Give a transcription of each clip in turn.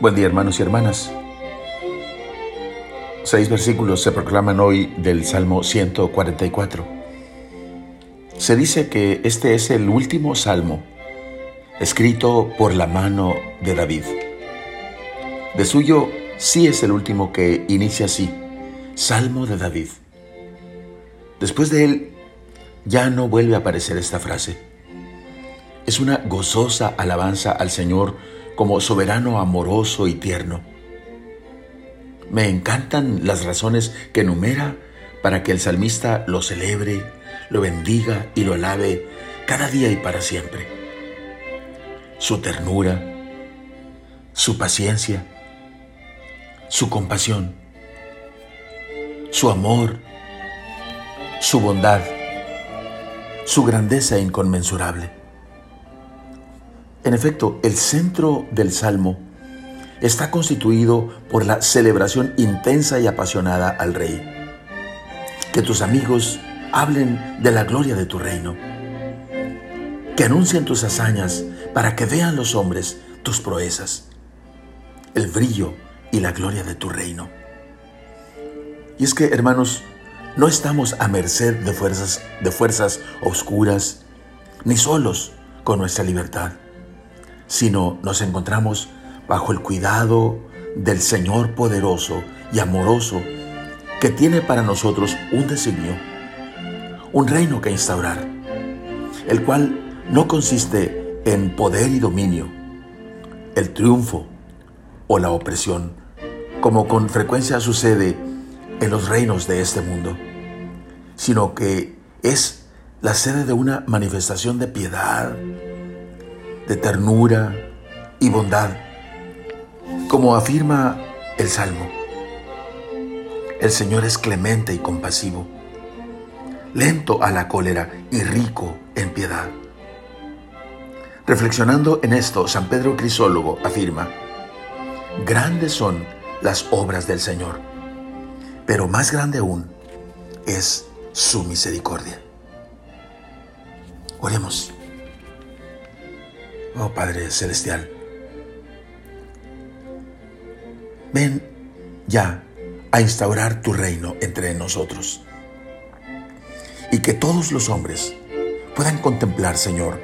Buen día hermanos y hermanas. Seis versículos se proclaman hoy del Salmo 144. Se dice que este es el último salmo escrito por la mano de David. De suyo sí es el último que inicia así, Salmo de David. Después de él ya no vuelve a aparecer esta frase. Es una gozosa alabanza al Señor como soberano amoroso y tierno. Me encantan las razones que enumera para que el salmista lo celebre, lo bendiga y lo alabe cada día y para siempre. Su ternura, su paciencia, su compasión, su amor, su bondad, su grandeza inconmensurable. En efecto, el centro del Salmo está constituido por la celebración intensa y apasionada al Rey. Que tus amigos hablen de la gloria de tu reino. Que anuncien tus hazañas para que vean los hombres tus proezas, el brillo y la gloria de tu reino. Y es que, hermanos, no estamos a merced de fuerzas, de fuerzas oscuras, ni solos con nuestra libertad sino nos encontramos bajo el cuidado del Señor poderoso y amoroso que tiene para nosotros un designio, un reino que instaurar, el cual no consiste en poder y dominio, el triunfo o la opresión, como con frecuencia sucede en los reinos de este mundo, sino que es la sede de una manifestación de piedad, de ternura y bondad, como afirma el Salmo. El Señor es clemente y compasivo, lento a la cólera y rico en piedad. Reflexionando en esto, San Pedro Crisólogo afirma, grandes son las obras del Señor, pero más grande aún es su misericordia. Oremos. Oh Padre Celestial, ven ya a instaurar tu reino entre nosotros. Y que todos los hombres puedan contemplar, Señor,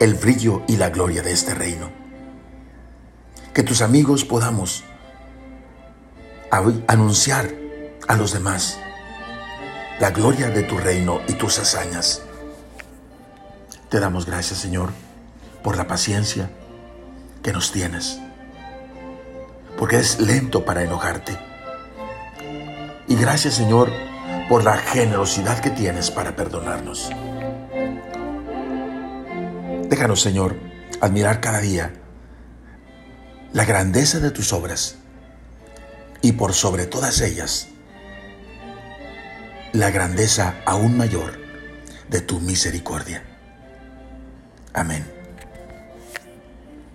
el brillo y la gloria de este reino. Que tus amigos podamos anunciar a los demás la gloria de tu reino y tus hazañas. Te damos gracias, Señor por la paciencia que nos tienes, porque es lento para enojarte. Y gracias Señor por la generosidad que tienes para perdonarnos. Déjanos Señor admirar cada día la grandeza de tus obras y por sobre todas ellas la grandeza aún mayor de tu misericordia. Amén.